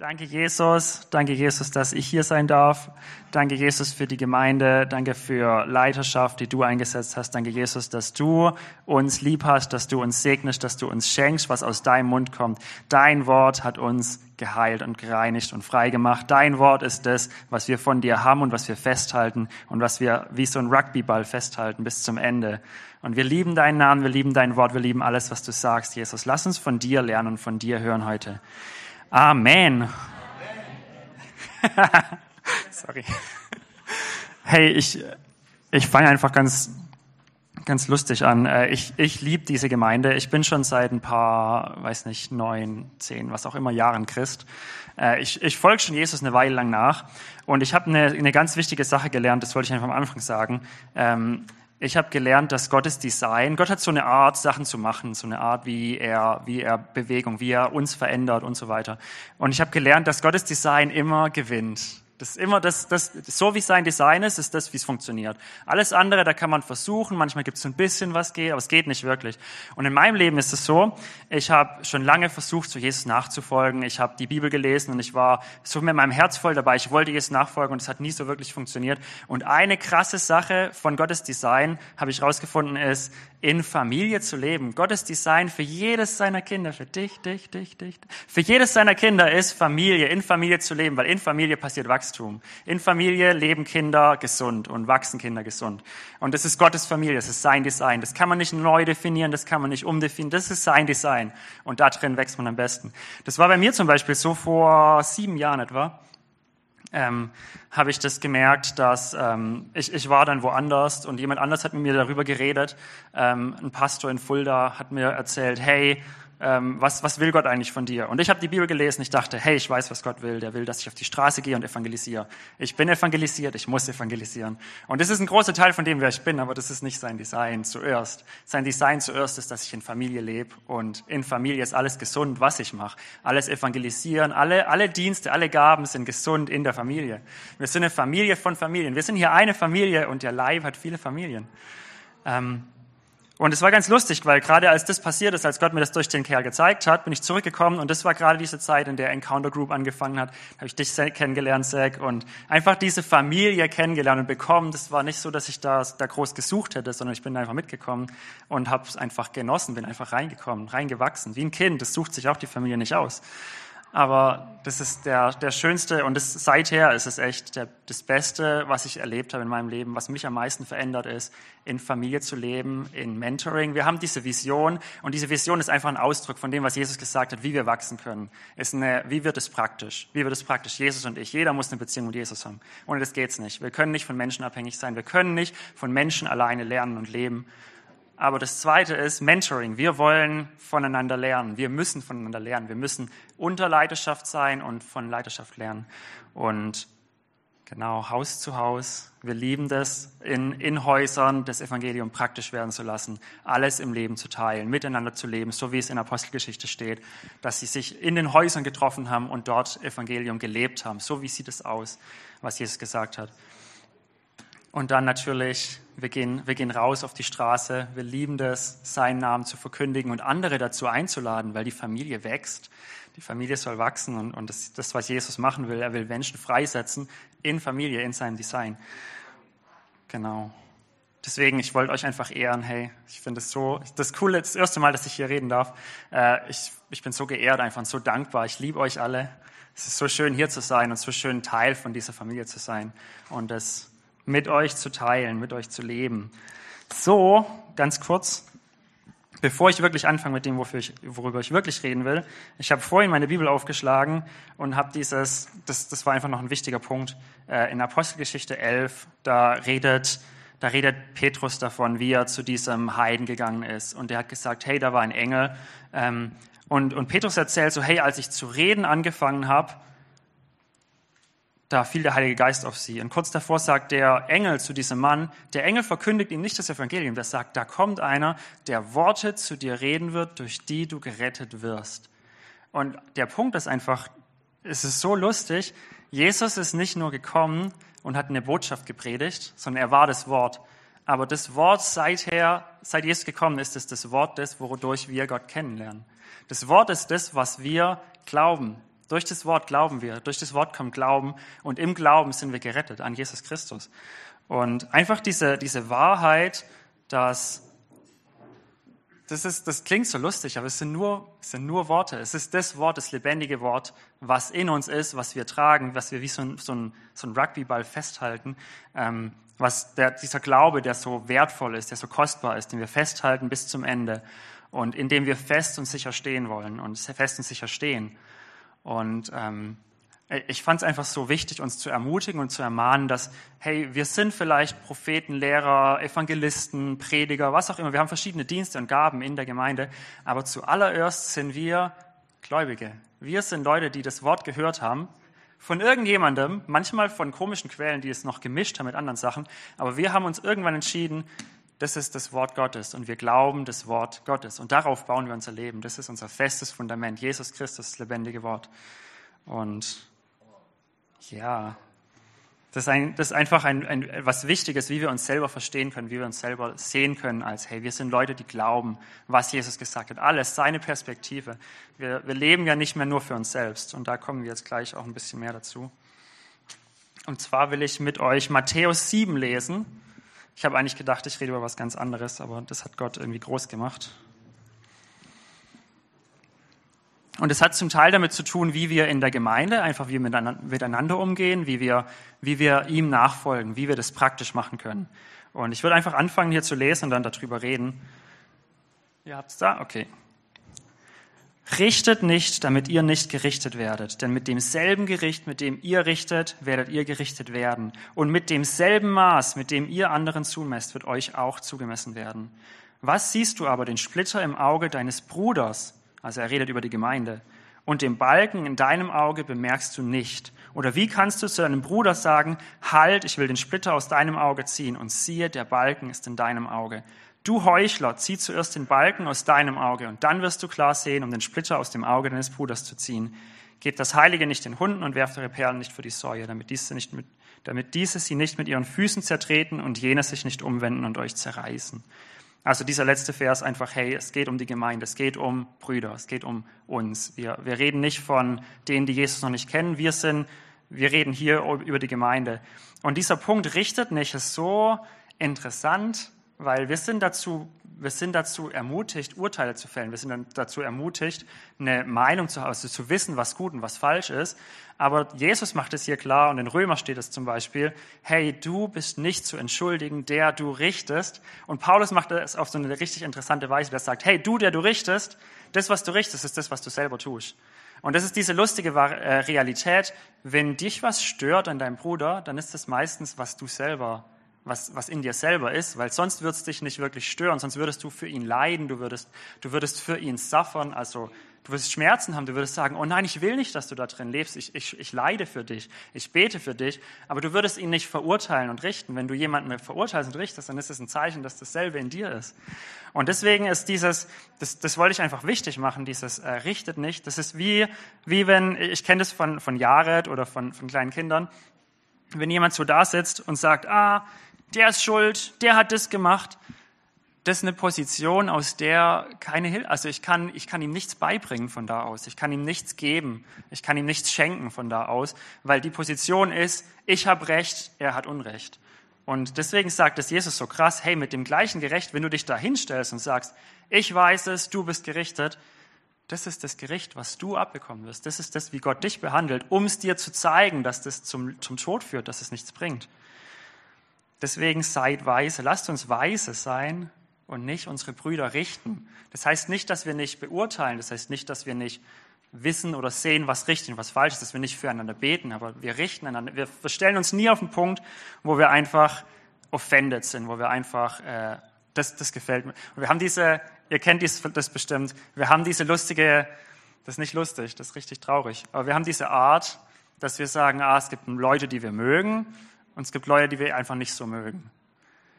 Danke, Jesus. Danke, Jesus, dass ich hier sein darf. Danke, Jesus, für die Gemeinde. Danke für Leiterschaft, die du eingesetzt hast. Danke, Jesus, dass du uns lieb hast, dass du uns segnest, dass du uns schenkst, was aus deinem Mund kommt. Dein Wort hat uns geheilt und gereinigt und frei gemacht. Dein Wort ist das, was wir von dir haben und was wir festhalten und was wir wie so ein Rugbyball festhalten bis zum Ende. Und wir lieben deinen Namen, wir lieben dein Wort, wir lieben alles, was du sagst, Jesus. Lass uns von dir lernen und von dir hören heute. Amen. Sorry. Hey, ich, ich fange einfach ganz, ganz lustig an. Äh, ich, ich liebe diese Gemeinde. Ich bin schon seit ein paar, weiß nicht, neun, zehn, was auch immer Jahren Christ. Äh, ich, ich folge schon Jesus eine Weile lang nach. Und ich habe eine, eine ganz wichtige Sache gelernt, das wollte ich einfach am Anfang sagen. Ich habe gelernt, dass Gottes Design, Gott hat so eine Art, Sachen zu machen, so eine Art, wie er, wie er Bewegung, wie er uns verändert und so weiter. Und ich habe gelernt, dass Gottes Design immer gewinnt. Das ist immer das, das, so wie sein Design ist, ist das, wie es funktioniert. Alles andere, da kann man versuchen, manchmal gibt es so ein bisschen was geht, aber es geht nicht wirklich. Und in meinem Leben ist es so, ich habe schon lange versucht, zu Jesus nachzufolgen. Ich habe die Bibel gelesen und ich war so mit meinem Herz voll dabei. Ich wollte Jesus nachfolgen und es hat nie so wirklich funktioniert. Und eine krasse Sache von Gottes Design, habe ich rausgefunden, ist, in Familie zu leben. Gottes Design für jedes seiner Kinder, für dich, dich, dich, dich, für jedes seiner Kinder ist Familie, in Familie zu leben, weil in Familie passiert Wachstum. In Familie leben Kinder gesund und wachsen Kinder gesund. Und das ist Gottes Familie, das ist sein Design. Das kann man nicht neu definieren, das kann man nicht umdefinieren, das ist sein Design. Und da drin wächst man am besten. Das war bei mir zum Beispiel so vor sieben Jahren etwa ähm, habe ich das gemerkt, dass ähm, ich, ich war dann woanders und jemand anders hat mit mir darüber geredet. Ähm, ein Pastor in Fulda hat mir erzählt, hey, was, was will Gott eigentlich von dir? Und ich habe die Bibel gelesen, ich dachte, hey, ich weiß, was Gott will. Der will, dass ich auf die Straße gehe und evangelisiere. Ich bin evangelisiert, ich muss evangelisieren. Und das ist ein großer Teil von dem, wer ich bin, aber das ist nicht sein Design zuerst. Sein Design zuerst ist, dass ich in Familie lebe und in Familie ist alles gesund, was ich mache. Alles evangelisieren, alle, alle Dienste, alle Gaben sind gesund in der Familie. Wir sind eine Familie von Familien. Wir sind hier eine Familie und der Leib hat viele Familien. Ähm, und es war ganz lustig, weil gerade als das passiert ist, als Gott mir das durch den Kerl gezeigt hat, bin ich zurückgekommen und das war gerade diese Zeit, in der Encounter Group angefangen hat. habe ich dich kennengelernt, Zack, und einfach diese Familie kennengelernt und bekommen. Das war nicht so, dass ich da, da groß gesucht hätte, sondern ich bin einfach mitgekommen und habe es einfach genossen, bin einfach reingekommen, reingewachsen. Wie ein Kind, das sucht sich auch die Familie nicht aus. Aber das ist der, der schönste und das, seither ist es echt der, das Beste, was ich erlebt habe in meinem Leben, was mich am meisten verändert ist, in Familie zu leben, in Mentoring. Wir haben diese Vision und diese Vision ist einfach ein Ausdruck von dem, was Jesus gesagt hat, wie wir wachsen können. Ist eine, wie wird es praktisch? Wie wird es praktisch? Jesus und ich. Jeder muss eine Beziehung mit Jesus haben. Ohne das geht's nicht. Wir können nicht von Menschen abhängig sein. Wir können nicht von Menschen alleine lernen und leben. Aber das Zweite ist Mentoring. Wir wollen voneinander lernen. Wir müssen voneinander lernen. Wir müssen unter Leiterschaft sein und von Leiterschaft lernen. Und genau, Haus zu Haus. Wir lieben das, in, in Häusern das Evangelium praktisch werden zu lassen, alles im Leben zu teilen, miteinander zu leben, so wie es in Apostelgeschichte steht, dass sie sich in den Häusern getroffen haben und dort Evangelium gelebt haben. So wie sieht es aus, was Jesus gesagt hat. Und dann natürlich, wir gehen, wir gehen raus auf die Straße, wir lieben das, seinen Namen zu verkündigen und andere dazu einzuladen, weil die Familie wächst. Die Familie soll wachsen und, und das, das, was Jesus machen will, er will Menschen freisetzen in Familie, in seinem Design. Genau. Deswegen, ich wollte euch einfach ehren, hey, ich finde es so, das Coole, das erste Mal, dass ich hier reden darf. Äh, ich, ich bin so geehrt einfach und so dankbar. Ich liebe euch alle. Es ist so schön, hier zu sein und so schön, Teil von dieser Familie zu sein. Und das mit euch zu teilen, mit euch zu leben. So, ganz kurz, bevor ich wirklich anfange mit dem, ich, worüber ich wirklich reden will. Ich habe vorhin meine Bibel aufgeschlagen und habe dieses, das, das war einfach noch ein wichtiger Punkt, äh, in Apostelgeschichte 11, da redet, da redet Petrus davon, wie er zu diesem Heiden gegangen ist. Und er hat gesagt, hey, da war ein Engel. Ähm, und, und Petrus erzählt so, hey, als ich zu reden angefangen habe, da fiel der Heilige Geist auf sie. Und kurz davor sagt der Engel zu diesem Mann, der Engel verkündigt ihm nicht das Evangelium, der sagt, da kommt einer, der Worte zu dir reden wird, durch die du gerettet wirst. Und der Punkt ist einfach, es ist so lustig, Jesus ist nicht nur gekommen und hat eine Botschaft gepredigt, sondern er war das Wort. Aber das Wort seither, seit Jesus gekommen ist, ist das Wort des, wodurch wir Gott kennenlernen. Das Wort ist das, was wir glauben. Durch das Wort glauben wir, durch das Wort kommt Glauben und im Glauben sind wir gerettet an Jesus Christus. Und einfach diese, diese Wahrheit, dass das, ist, das klingt so lustig, aber es sind, nur, es sind nur Worte. Es ist das Wort, das lebendige Wort, was in uns ist, was wir tragen, was wir wie so ein, so ein, so ein Rugbyball festhalten, ähm, was der, dieser Glaube, der so wertvoll ist, der so kostbar ist, den wir festhalten bis zum Ende und in dem wir fest und sicher stehen wollen und fest und sicher stehen. Und ähm, ich fand es einfach so wichtig, uns zu ermutigen und zu ermahnen, dass, hey, wir sind vielleicht Propheten, Lehrer, Evangelisten, Prediger, was auch immer. Wir haben verschiedene Dienste und Gaben in der Gemeinde, aber zuallererst sind wir Gläubige. Wir sind Leute, die das Wort gehört haben von irgendjemandem, manchmal von komischen Quellen, die es noch gemischt haben mit anderen Sachen, aber wir haben uns irgendwann entschieden, das ist das Wort Gottes und wir glauben das Wort Gottes und darauf bauen wir unser Leben. Das ist unser festes Fundament, Jesus Christus, das lebendige Wort. Und ja, das ist, ein, das ist einfach ein, ein, was Wichtiges, wie wir uns selber verstehen können, wie wir uns selber sehen können als, hey, wir sind Leute, die glauben, was Jesus gesagt hat. Alles, seine Perspektive. Wir, wir leben ja nicht mehr nur für uns selbst. Und da kommen wir jetzt gleich auch ein bisschen mehr dazu. Und zwar will ich mit euch Matthäus 7 lesen. Ich habe eigentlich gedacht, ich rede über was ganz anderes, aber das hat Gott irgendwie groß gemacht. Und es hat zum Teil damit zu tun, wie wir in der Gemeinde, einfach wie miteinander umgehen, wie wir, wie wir ihm nachfolgen, wie wir das praktisch machen können. Und ich würde einfach anfangen, hier zu lesen und dann darüber reden. Ihr habt es da? Okay. Richtet nicht, damit ihr nicht gerichtet werdet. Denn mit demselben Gericht, mit dem ihr richtet, werdet ihr gerichtet werden. Und mit demselben Maß, mit dem ihr anderen zumesst, wird euch auch zugemessen werden. Was siehst du aber den Splitter im Auge deines Bruders, also er redet über die Gemeinde. Und den Balken in deinem Auge bemerkst du nicht. Oder wie kannst du zu deinem Bruder sagen, halt, ich will den Splitter aus deinem Auge ziehen und siehe, der Balken ist in deinem Auge. Du Heuchler, zieh zuerst den Balken aus deinem Auge und dann wirst du klar sehen, um den Splitter aus dem Auge deines Bruders zu ziehen. Gebt das Heilige nicht den Hunden und werft eure Perlen nicht für die Säue, damit diese, nicht mit, damit diese sie nicht mit ihren Füßen zertreten und jene sich nicht umwenden und euch zerreißen. Also dieser letzte Vers einfach, hey, es geht um die Gemeinde, es geht um Brüder, es geht um uns. Wir, wir reden nicht von denen, die Jesus noch nicht kennen. Wir sind, wir reden hier über die Gemeinde. Und dieser Punkt richtet nicht, so interessant, weil wir sind dazu wir sind dazu ermutigt, Urteile zu fällen. Wir sind dazu ermutigt, eine Meinung zu haben, also zu wissen, was gut und was falsch ist. Aber Jesus macht es hier klar und in Römer steht es zum Beispiel, hey, du bist nicht zu entschuldigen, der du richtest. Und Paulus macht es auf so eine richtig interessante Weise, der sagt, hey, du, der du richtest, das, was du richtest, ist das, was du selber tust. Und das ist diese lustige äh, Realität. Wenn dich was stört an deinem Bruder, dann ist das meistens, was du selber was, was in dir selber ist, weil sonst würde es dich nicht wirklich stören, sonst würdest du für ihn leiden, du würdest, du würdest für ihn suffern, also du würdest Schmerzen haben, du würdest sagen, oh nein, ich will nicht, dass du da drin lebst, ich, ich, ich leide für dich, ich bete für dich, aber du würdest ihn nicht verurteilen und richten. Wenn du jemanden verurteilst und richtest, dann ist es ein Zeichen, dass dasselbe in dir ist. Und deswegen ist dieses, das, das wollte ich einfach wichtig machen, dieses äh, richtet nicht, das ist wie, wie wenn, ich kenne das von, von Jared oder von, von kleinen Kindern, wenn jemand so da sitzt und sagt, ah, der ist schuld, der hat das gemacht. Das ist eine Position, aus der keine Hilfe, also ich kann, ich kann ihm nichts beibringen von da aus. Ich kann ihm nichts geben. Ich kann ihm nichts schenken von da aus, weil die Position ist, ich habe Recht, er hat Unrecht. Und deswegen sagt es Jesus so krass, hey, mit dem gleichen Gerecht, wenn du dich da hinstellst und sagst, ich weiß es, du bist gerichtet, das ist das Gericht, was du abbekommen wirst. Das ist das, wie Gott dich behandelt, um es dir zu zeigen, dass das zum, zum Tod führt, dass es nichts bringt. Deswegen seid weise. Lasst uns weise sein und nicht unsere Brüder richten. Das heißt nicht, dass wir nicht beurteilen. Das heißt nicht, dass wir nicht wissen oder sehen, was richtig und was falsch ist, dass wir nicht füreinander beten, aber wir richten einander. Wir stellen uns nie auf den Punkt, wo wir einfach offended sind, wo wir einfach, äh, das, das gefällt mir. Und wir haben diese, ihr kennt dies, das bestimmt, wir haben diese lustige, das ist nicht lustig, das ist richtig traurig, aber wir haben diese Art, dass wir sagen, ah, es gibt Leute, die wir mögen und es gibt Leute, die wir einfach nicht so mögen.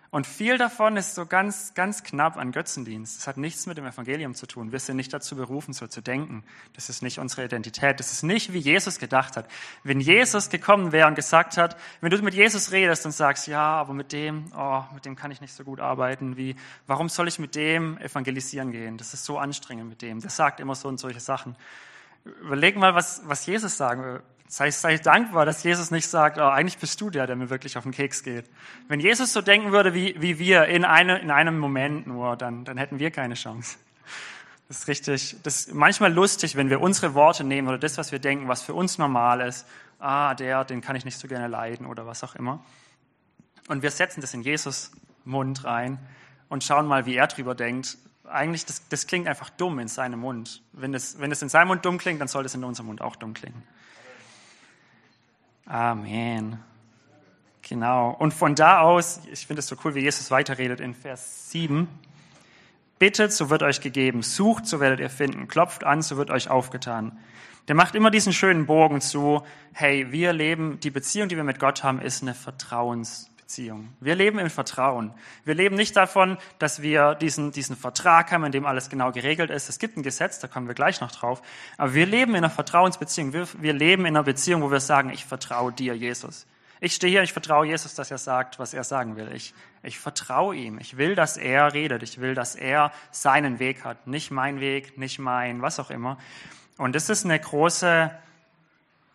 Und viel davon ist so ganz, ganz knapp an Götzendienst. Das hat nichts mit dem Evangelium zu tun. Wir sind nicht dazu berufen, so zu denken. Das ist nicht unsere Identität. Das ist nicht, wie Jesus gedacht hat. Wenn Jesus gekommen wäre und gesagt hat, wenn du mit Jesus redest und sagst, ja, aber mit dem, oh, mit dem kann ich nicht so gut arbeiten, wie, warum soll ich mit dem evangelisieren gehen? Das ist so anstrengend mit dem. Der sagt immer so und solche Sachen. Überleg mal, was, was Jesus sagen will. Sei, sei dankbar, dass Jesus nicht sagt, oh, eigentlich bist du der, der mir wirklich auf den Keks geht. Wenn Jesus so denken würde wie, wie wir in, eine, in einem Moment nur, dann, dann hätten wir keine Chance. Das ist richtig, das ist manchmal lustig, wenn wir unsere Worte nehmen oder das, was wir denken, was für uns normal ist. Ah, der, den kann ich nicht so gerne leiden oder was auch immer. Und wir setzen das in Jesus Mund rein und schauen mal, wie er drüber denkt. Eigentlich, das, das klingt einfach dumm in seinem Mund. Wenn es, wenn in seinem Mund dumm klingt, dann soll es in unserem Mund auch dumm klingen. Amen. Genau. Und von da aus, ich finde es so cool, wie Jesus weiterredet in Vers 7. Bittet, so wird euch gegeben. Sucht, so werdet ihr finden. Klopft an, so wird euch aufgetan. Der macht immer diesen schönen Bogen zu, hey, wir leben, die Beziehung, die wir mit Gott haben, ist eine Vertrauensbeziehung. Wir leben im Vertrauen. Wir leben nicht davon, dass wir diesen, diesen Vertrag haben, in dem alles genau geregelt ist. Es gibt ein Gesetz, da kommen wir gleich noch drauf. Aber wir leben in einer Vertrauensbeziehung. Wir, wir leben in einer Beziehung, wo wir sagen, ich vertraue dir, Jesus. Ich stehe hier, ich vertraue Jesus, dass er sagt, was er sagen will. Ich, ich vertraue ihm. Ich will, dass er redet. Ich will, dass er seinen Weg hat. Nicht mein Weg, nicht mein, was auch immer. Und das ist eine große,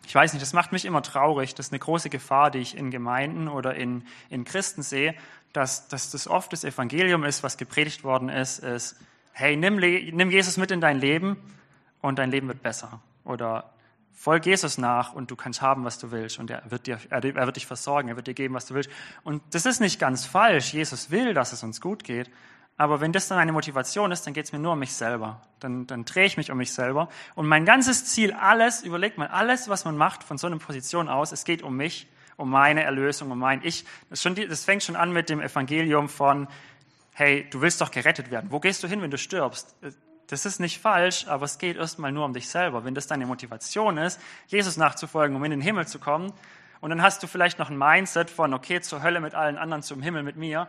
ich weiß nicht, das macht mich immer traurig. Das ist eine große Gefahr, die ich in Gemeinden oder in, in Christen sehe, dass, dass das oft das Evangelium ist, was gepredigt worden ist, ist, hey, nimm, nimm Jesus mit in dein Leben und dein Leben wird besser. Oder folg Jesus nach und du kannst haben, was du willst. Und er wird, dir, er wird dich versorgen, er wird dir geben, was du willst. Und das ist nicht ganz falsch. Jesus will, dass es uns gut geht. Aber wenn das dann eine Motivation ist, dann geht es mir nur um mich selber. Dann, dann drehe ich mich um mich selber. Und mein ganzes Ziel, alles, überlegt mal, alles, was man macht von so einer Position aus, es geht um mich, um meine Erlösung, um mein Ich. Das, schon, das fängt schon an mit dem Evangelium von, hey, du willst doch gerettet werden. Wo gehst du hin, wenn du stirbst? Das ist nicht falsch, aber es geht erstmal nur um dich selber. Wenn das deine Motivation ist, Jesus nachzufolgen, um in den Himmel zu kommen, und dann hast du vielleicht noch ein Mindset von, okay, zur Hölle mit allen anderen, zum Himmel mit mir,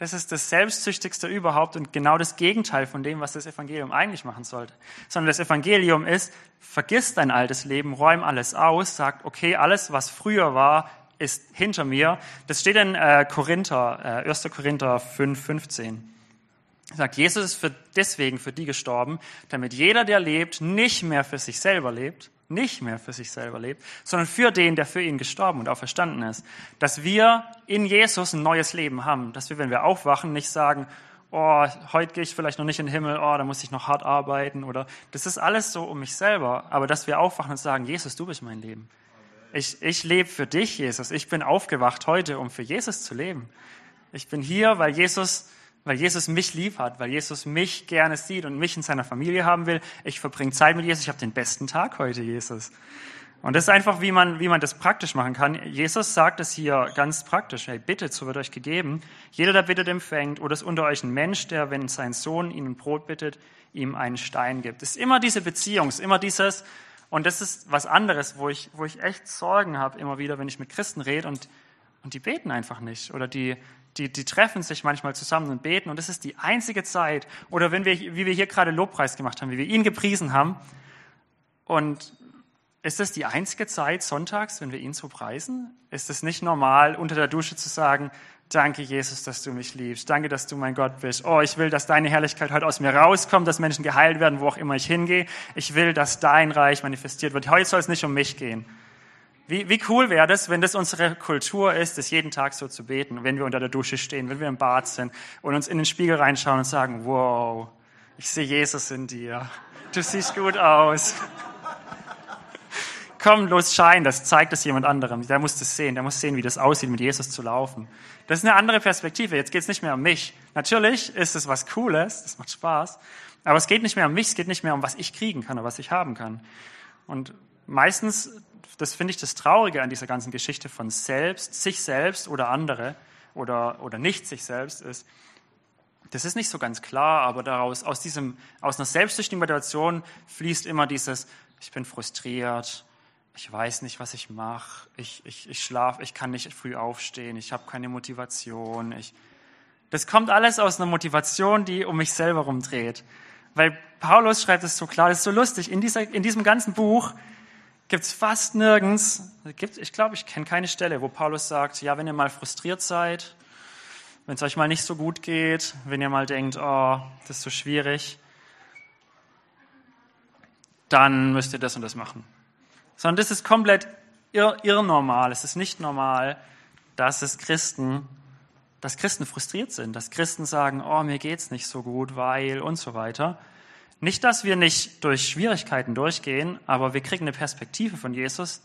das ist das Selbstsüchtigste überhaupt und genau das Gegenteil von dem, was das Evangelium eigentlich machen sollte. Sondern das Evangelium ist, vergiss dein altes Leben, räum alles aus, sagt, okay, alles, was früher war, ist hinter mir. Das steht in äh, Korinther, äh, 1. Korinther 5, 15. Sagt, Jesus ist für, deswegen für die gestorben, damit jeder, der lebt, nicht mehr für sich selber lebt, nicht mehr für sich selber lebt, sondern für den, der für ihn gestorben und auferstanden ist. Dass wir in Jesus ein neues Leben haben. Dass wir, wenn wir aufwachen, nicht sagen, oh, heute gehe ich vielleicht noch nicht in den Himmel, oh, da muss ich noch hart arbeiten oder das ist alles so um mich selber. Aber dass wir aufwachen und sagen, Jesus, du bist mein Leben. Ich, ich lebe für dich, Jesus. Ich bin aufgewacht heute, um für Jesus zu leben. Ich bin hier, weil Jesus weil Jesus mich lieb hat, weil Jesus mich gerne sieht und mich in seiner Familie haben will. Ich verbringe Zeit mit Jesus. Ich habe den besten Tag heute, Jesus. Und das ist einfach, wie man, wie man das praktisch machen kann. Jesus sagt es hier ganz praktisch. Hey, bittet, so wird euch gegeben. Jeder, der bittet, empfängt. Oder ist unter euch ein Mensch, der, wenn sein Sohn ihn Brot bittet, ihm einen Stein gibt. Es ist immer diese Beziehung, es ist immer dieses, und das ist was anderes, wo ich, wo ich echt Sorgen habe, immer wieder, wenn ich mit Christen rede und, und die beten einfach nicht. Oder die, die, die treffen sich manchmal zusammen und beten und das ist die einzige Zeit, oder wenn wir, wie wir hier gerade Lobpreis gemacht haben, wie wir ihn gepriesen haben, und ist das die einzige Zeit sonntags, wenn wir ihn so preisen? Ist es nicht normal, unter der Dusche zu sagen, danke Jesus, dass du mich liebst, danke, dass du mein Gott bist, oh, ich will, dass deine Herrlichkeit heute aus mir rauskommt, dass Menschen geheilt werden, wo auch immer ich hingehe, ich will, dass dein Reich manifestiert wird. Heute soll es nicht um mich gehen. Wie, wie cool wäre das, wenn das unsere Kultur ist, das jeden Tag so zu beten, wenn wir unter der Dusche stehen, wenn wir im Bad sind und uns in den Spiegel reinschauen und sagen, wow, ich sehe Jesus in dir. Du siehst gut aus. Komm, los, schein, das zeigt es jemand anderem. Der muss das sehen, der muss sehen, wie das aussieht, mit Jesus zu laufen. Das ist eine andere Perspektive. Jetzt geht es nicht mehr um mich. Natürlich ist es was Cooles, das macht Spaß, aber es geht nicht mehr um mich, es geht nicht mehr um, was ich kriegen kann oder was ich haben kann. Und meistens das finde ich das Traurige an dieser ganzen Geschichte von selbst, sich selbst oder andere oder, oder nicht sich selbst ist, das ist nicht so ganz klar, aber daraus, aus, diesem, aus einer selbstsüchtigen Motivation fließt immer dieses, ich bin frustriert, ich weiß nicht, was ich mache, ich, ich, ich schlafe, ich kann nicht früh aufstehen, ich habe keine Motivation. Ich, das kommt alles aus einer Motivation, die um mich selber rumdreht. Weil Paulus schreibt es so klar, das ist so lustig, in, dieser, in diesem ganzen Buch gibt es fast nirgends, ich glaube, ich kenne keine Stelle, wo Paulus sagt, ja, wenn ihr mal frustriert seid, wenn es euch mal nicht so gut geht, wenn ihr mal denkt, oh, das ist so schwierig. dann müsst ihr das und das machen. Sondern das ist komplett ir irrnormal. Es ist nicht normal, dass es Christen, dass Christen frustriert sind, dass Christen sagen, oh, mir geht's nicht so gut, weil und so weiter. Nicht, dass wir nicht durch Schwierigkeiten durchgehen, aber wir kriegen eine Perspektive von Jesus,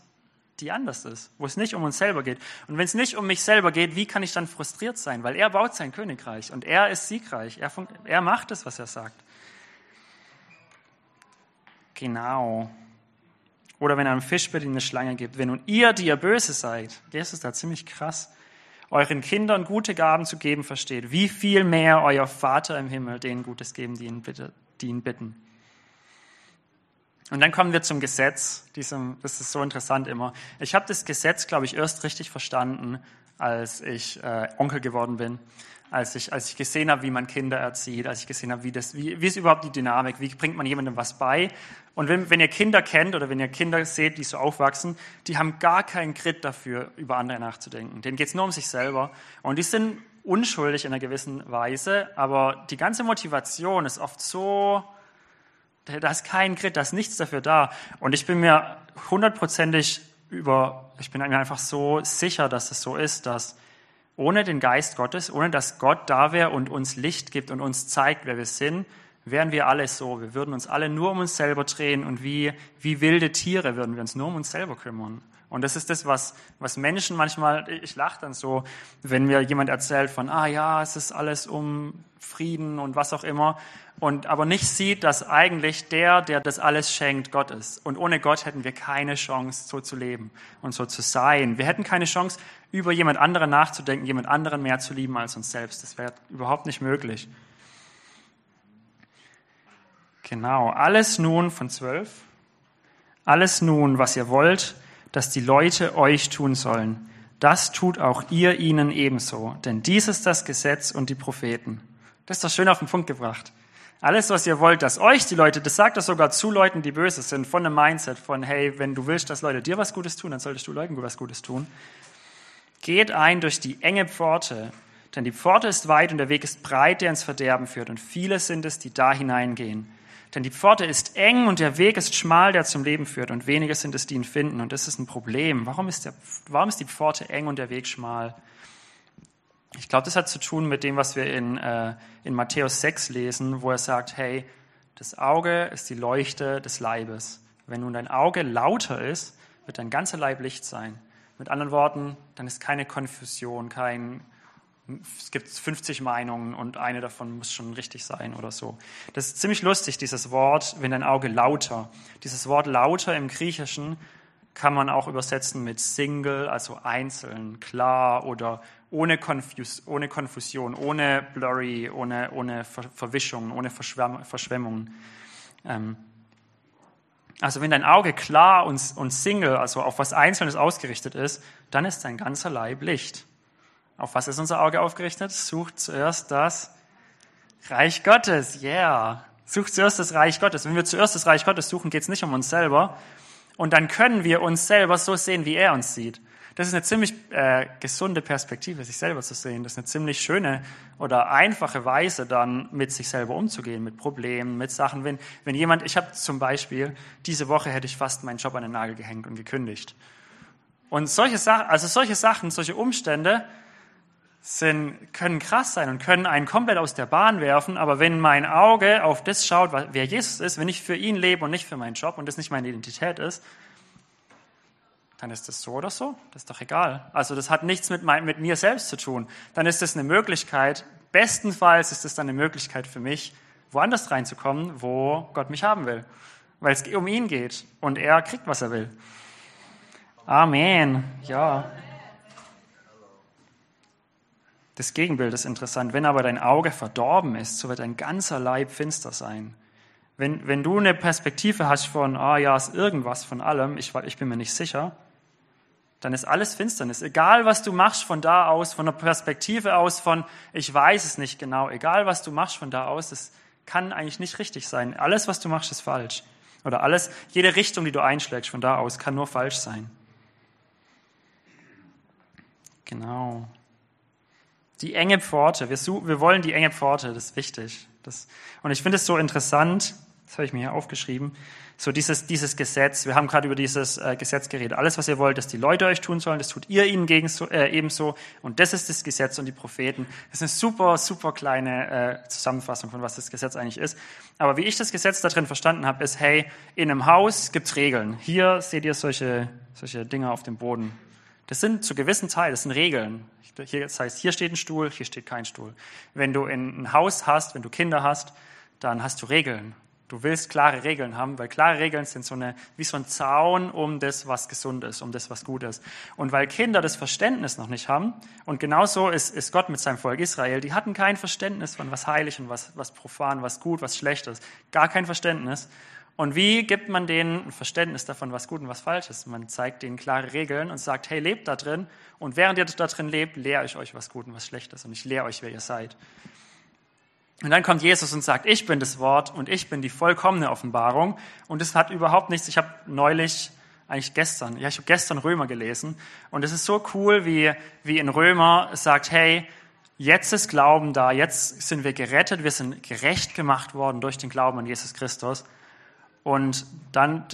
die anders ist, wo es nicht um uns selber geht. Und wenn es nicht um mich selber geht, wie kann ich dann frustriert sein? Weil er baut sein Königreich und er ist siegreich. Er, er macht es, was er sagt. Genau. Oder wenn einem Fischbild eine Schlange gibt. Wenn nun ihr, die ihr böse seid, Jesus ist da ziemlich krass, euren Kindern gute Gaben zu geben versteht, wie viel mehr euer Vater im Himmel denen Gutes geben, die ihn, bitte, die ihn bitten. Und dann kommen wir zum Gesetz. Diesem, das ist so interessant immer. Ich habe das Gesetz, glaube ich, erst richtig verstanden, als ich äh, Onkel geworden bin. Als ich, als ich gesehen habe, wie man Kinder erzieht, als ich gesehen habe, wie, das, wie, wie ist überhaupt die Dynamik, wie bringt man jemandem was bei. Und wenn, wenn ihr Kinder kennt oder wenn ihr Kinder seht, die so aufwachsen, die haben gar keinen Grit dafür, über andere nachzudenken. Denen geht es nur um sich selber. Und die sind unschuldig in einer gewissen Weise, aber die ganze Motivation ist oft so, da ist kein Grit, da ist nichts dafür da. Und ich bin mir hundertprozentig über, ich bin mir einfach so sicher, dass es so ist, dass ohne den Geist Gottes, ohne dass Gott da wäre und uns Licht gibt und uns zeigt, wer wir sind, wären wir alle so. Wir würden uns alle nur um uns selber drehen und wie, wie wilde Tiere würden wir uns nur um uns selber kümmern. Und das ist das, was, was Menschen manchmal, ich lache dann so, wenn mir jemand erzählt von, ah ja, es ist alles um Frieden und was auch immer und aber nicht sieht, dass eigentlich der, der das alles schenkt, Gott ist. Und ohne Gott hätten wir keine Chance, so zu leben und so zu sein. Wir hätten keine Chance, über jemand anderen nachzudenken, jemand anderen mehr zu lieben als uns selbst. Das wäre überhaupt nicht möglich. Genau, alles nun von zwölf. Alles nun, was ihr wollt, dass die Leute euch tun sollen, das tut auch ihr ihnen ebenso. Denn dies ist das Gesetz und die Propheten. Das ist doch schön auf den Punkt gebracht. Alles, was ihr wollt, dass euch die Leute, das sagt das sogar zu Leuten, die böse sind, von einem Mindset von, hey, wenn du willst, dass Leute dir was Gutes tun, dann solltest du Leuten was Gutes tun. Geht ein durch die enge Pforte, denn die Pforte ist weit und der Weg ist breit, der ins Verderben führt, und viele sind es, die da hineingehen. Denn die Pforte ist eng und der Weg ist schmal, der zum Leben führt, und wenige sind es, die ihn finden, und das ist ein Problem. Warum ist, der, warum ist die Pforte eng und der Weg schmal? Ich glaube, das hat zu tun mit dem, was wir in, äh, in Matthäus 6 lesen, wo er sagt, hey, das Auge ist die Leuchte des Leibes. Wenn nun dein Auge lauter ist, wird dein ganzer Leib Licht sein. Mit anderen Worten, dann ist keine Konfusion, kein, es gibt 50 Meinungen und eine davon muss schon richtig sein oder so. Das ist ziemlich lustig, dieses Wort, wenn dein Auge lauter. Dieses Wort lauter im Griechischen kann man auch übersetzen mit Single, also einzeln, klar oder ohne, Confus ohne Konfusion, ohne Blurry, ohne, ohne Ver Verwischung, ohne Verschwem Verschwemmung. Ähm also wenn dein Auge klar und, und Single, also auf was Einzelnes ausgerichtet ist, dann ist dein ganzer Leib Licht. Auf was ist unser Auge aufgerichtet? Sucht zuerst das Reich Gottes. Yeah. Sucht zuerst das Reich Gottes. Wenn wir zuerst das Reich Gottes suchen, geht es nicht um uns selber, und dann können wir uns selber so sehen, wie er uns sieht. Das ist eine ziemlich äh, gesunde Perspektive, sich selber zu sehen. Das ist eine ziemlich schöne oder einfache Weise, dann mit sich selber umzugehen, mit Problemen, mit Sachen. Wenn, wenn jemand, ich habe zum Beispiel, diese Woche hätte ich fast meinen Job an den Nagel gehängt und gekündigt. Und solche Sachen, also solche Sachen, solche Umstände sind, können krass sein und können einen komplett aus der Bahn werfen. Aber wenn mein Auge auf das schaut, wer Jesus ist, wenn ich für ihn lebe und nicht für meinen Job und das nicht meine Identität ist, dann ist das so oder so. Das ist doch egal. Also das hat nichts mit, mein, mit mir selbst zu tun. Dann ist das eine Möglichkeit, bestenfalls ist es dann eine Möglichkeit für mich, woanders reinzukommen, wo Gott mich haben will. Weil es um ihn geht und er kriegt, was er will. Amen. Ja. Das Gegenbild ist interessant. Wenn aber dein Auge verdorben ist, so wird dein ganzer Leib finster sein. Wenn, wenn du eine Perspektive hast von, ah ja, ist irgendwas von allem, ich, ich bin mir nicht sicher, dann ist alles Finsternis. Egal, was du machst von da aus, von der Perspektive aus, von ich weiß es nicht genau, egal, was du machst von da aus, das kann eigentlich nicht richtig sein. Alles, was du machst, ist falsch. Oder alles, jede Richtung, die du einschlägst von da aus, kann nur falsch sein. Genau. Die enge Pforte. Wir, wir wollen die enge Pforte, das ist wichtig. Das, und ich finde es so interessant, das habe ich mir hier aufgeschrieben, so dieses, dieses Gesetz, wir haben gerade über dieses äh, Gesetz geredet, alles, was ihr wollt, dass die Leute euch tun sollen, das tut ihr ihnen gegen, äh, ebenso und das ist das Gesetz und die Propheten. Das ist eine super, super kleine äh, Zusammenfassung von was das Gesetz eigentlich ist. Aber wie ich das Gesetz da drin verstanden habe, ist, hey, in einem Haus gibt's Regeln. Hier seht ihr solche, solche Dinger auf dem Boden. Das sind zu gewissen Teilen, das sind Regeln. Hier, das heißt, hier steht ein Stuhl, hier steht kein Stuhl. Wenn du ein Haus hast, wenn du Kinder hast, dann hast du Regeln. Du willst klare Regeln haben, weil klare Regeln sind so eine, wie so ein Zaun um das, was gesund ist, um das, was gut ist. Und weil Kinder das Verständnis noch nicht haben, und genauso ist, ist Gott mit seinem Volk Israel, die hatten kein Verständnis von was heilig und was, was profan, was gut, was schlecht ist. Gar kein Verständnis. Und wie gibt man denen ein Verständnis davon, was gut und was falsch ist? Man zeigt denen klare Regeln und sagt, hey, lebt da drin. Und während ihr da drin lebt, lehre ich euch, was gut und was schlecht ist. Und ich lehre euch, wer ihr seid. Und dann kommt Jesus und sagt, ich bin das Wort und ich bin die vollkommene Offenbarung. Und es hat überhaupt nichts, ich habe neulich, eigentlich gestern, ja, ich habe gestern Römer gelesen. Und es ist so cool, wie, wie in Römer sagt, hey, jetzt ist Glauben da, jetzt sind wir gerettet, wir sind gerecht gemacht worden durch den Glauben an Jesus Christus. Und dann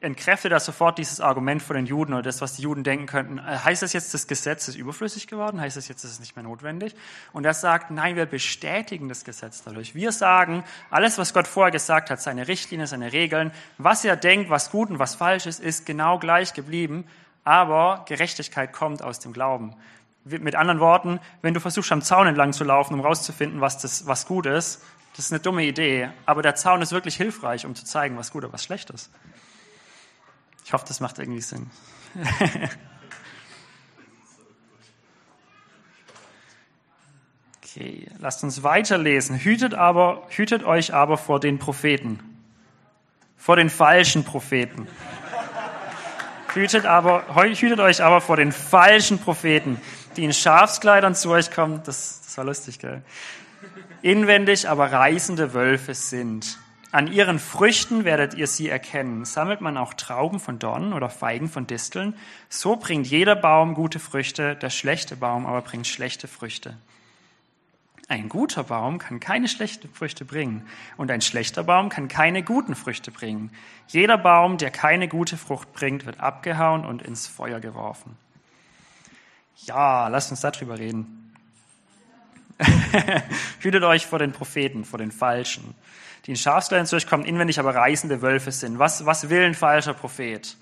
entkräftet er sofort dieses Argument von den Juden oder das, was die Juden denken könnten. Äh, heißt das jetzt, das Gesetz ist überflüssig geworden? Heißt das jetzt, es ist nicht mehr notwendig? Und er sagt, nein, wir bestätigen das Gesetz dadurch. Wir sagen, alles, was Gott vorher gesagt hat, seine Richtlinien, seine Regeln, was er denkt, was gut und was falsch ist, ist genau gleich geblieben. Aber Gerechtigkeit kommt aus dem Glauben. Mit anderen Worten, wenn du versuchst, am Zaun entlang zu laufen, um rauszufinden, was, das, was gut ist, das ist eine dumme Idee, aber der Zaun ist wirklich hilfreich, um zu zeigen, was gut oder was schlecht ist. Ich hoffe, das macht irgendwie Sinn. okay, lasst uns weiterlesen. Hütet, aber, hütet euch aber vor den Propheten, vor den falschen Propheten. Hütet, aber, hütet euch aber vor den falschen Propheten, die in Schafskleidern zu euch kommen. Das, das war lustig, gell? Inwendig aber reißende Wölfe sind. An ihren Früchten werdet ihr sie erkennen. Sammelt man auch Trauben von Dornen oder Feigen von Disteln? So bringt jeder Baum gute Früchte, der schlechte Baum aber bringt schlechte Früchte. Ein guter Baum kann keine schlechten Früchte bringen und ein schlechter Baum kann keine guten Früchte bringen. Jeder Baum, der keine gute Frucht bringt, wird abgehauen und ins Feuer geworfen. Ja, lasst uns darüber reden. Hütet euch vor den Propheten, vor den Falschen, die in Schafskleidern durchkommen, inwendig aber reißende Wölfe sind. Was, was will ein falscher Prophet?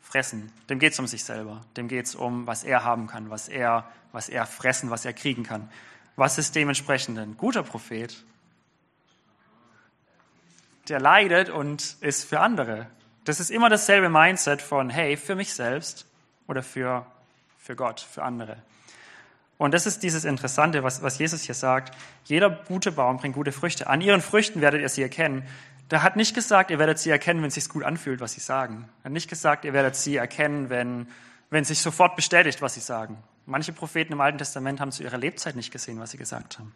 Fressen. Dem geht es um sich selber. Dem geht es um, was er haben kann, was er, was er fressen, was er kriegen kann. Was ist dementsprechend ein guter Prophet? Der leidet und ist für andere. Das ist immer dasselbe Mindset von, hey, für mich selbst oder für, für Gott, für andere. Und das ist dieses Interessante, was, was Jesus hier sagt. Jeder gute Baum bringt gute Früchte. An ihren Früchten werdet ihr sie erkennen. Da hat nicht gesagt, ihr werdet sie erkennen, wenn es sich gut anfühlt, was sie sagen. Er hat nicht gesagt, ihr werdet sie erkennen, wenn, wenn sich sofort bestätigt, was sie sagen. Manche Propheten im Alten Testament haben zu ihrer Lebzeit nicht gesehen, was sie gesagt haben.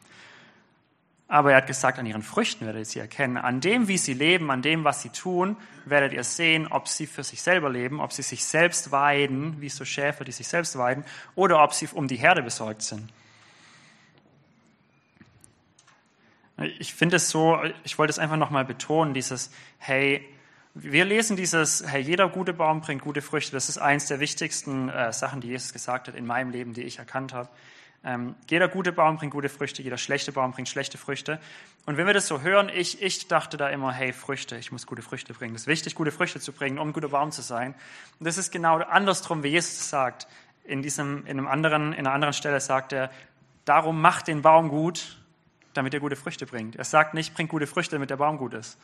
Aber er hat gesagt, an ihren Früchten werdet ihr sie erkennen. An dem, wie sie leben, an dem, was sie tun, werdet ihr sehen, ob sie für sich selber leben, ob sie sich selbst weiden, wie so Schäfer, die sich selbst weiden, oder ob sie um die Herde besorgt sind. Ich finde es so, ich wollte es einfach nochmal betonen, dieses, hey, wir lesen dieses, hey, jeder gute Baum bringt gute Früchte. Das ist eins der wichtigsten äh, Sachen, die Jesus gesagt hat in meinem Leben, die ich erkannt habe. Ähm, jeder gute Baum bringt gute Früchte, jeder schlechte Baum bringt schlechte Früchte. Und wenn wir das so hören, ich, ich dachte da immer, hey, Früchte, ich muss gute Früchte bringen. Es ist wichtig, gute Früchte zu bringen, um ein guter Baum zu sein. Und das ist genau andersrum, wie Jesus sagt. In, diesem, in, einem anderen, in einer anderen Stelle sagt er, darum macht den Baum gut, damit er gute Früchte bringt. Er sagt nicht, bringt gute Früchte, damit der Baum gut ist.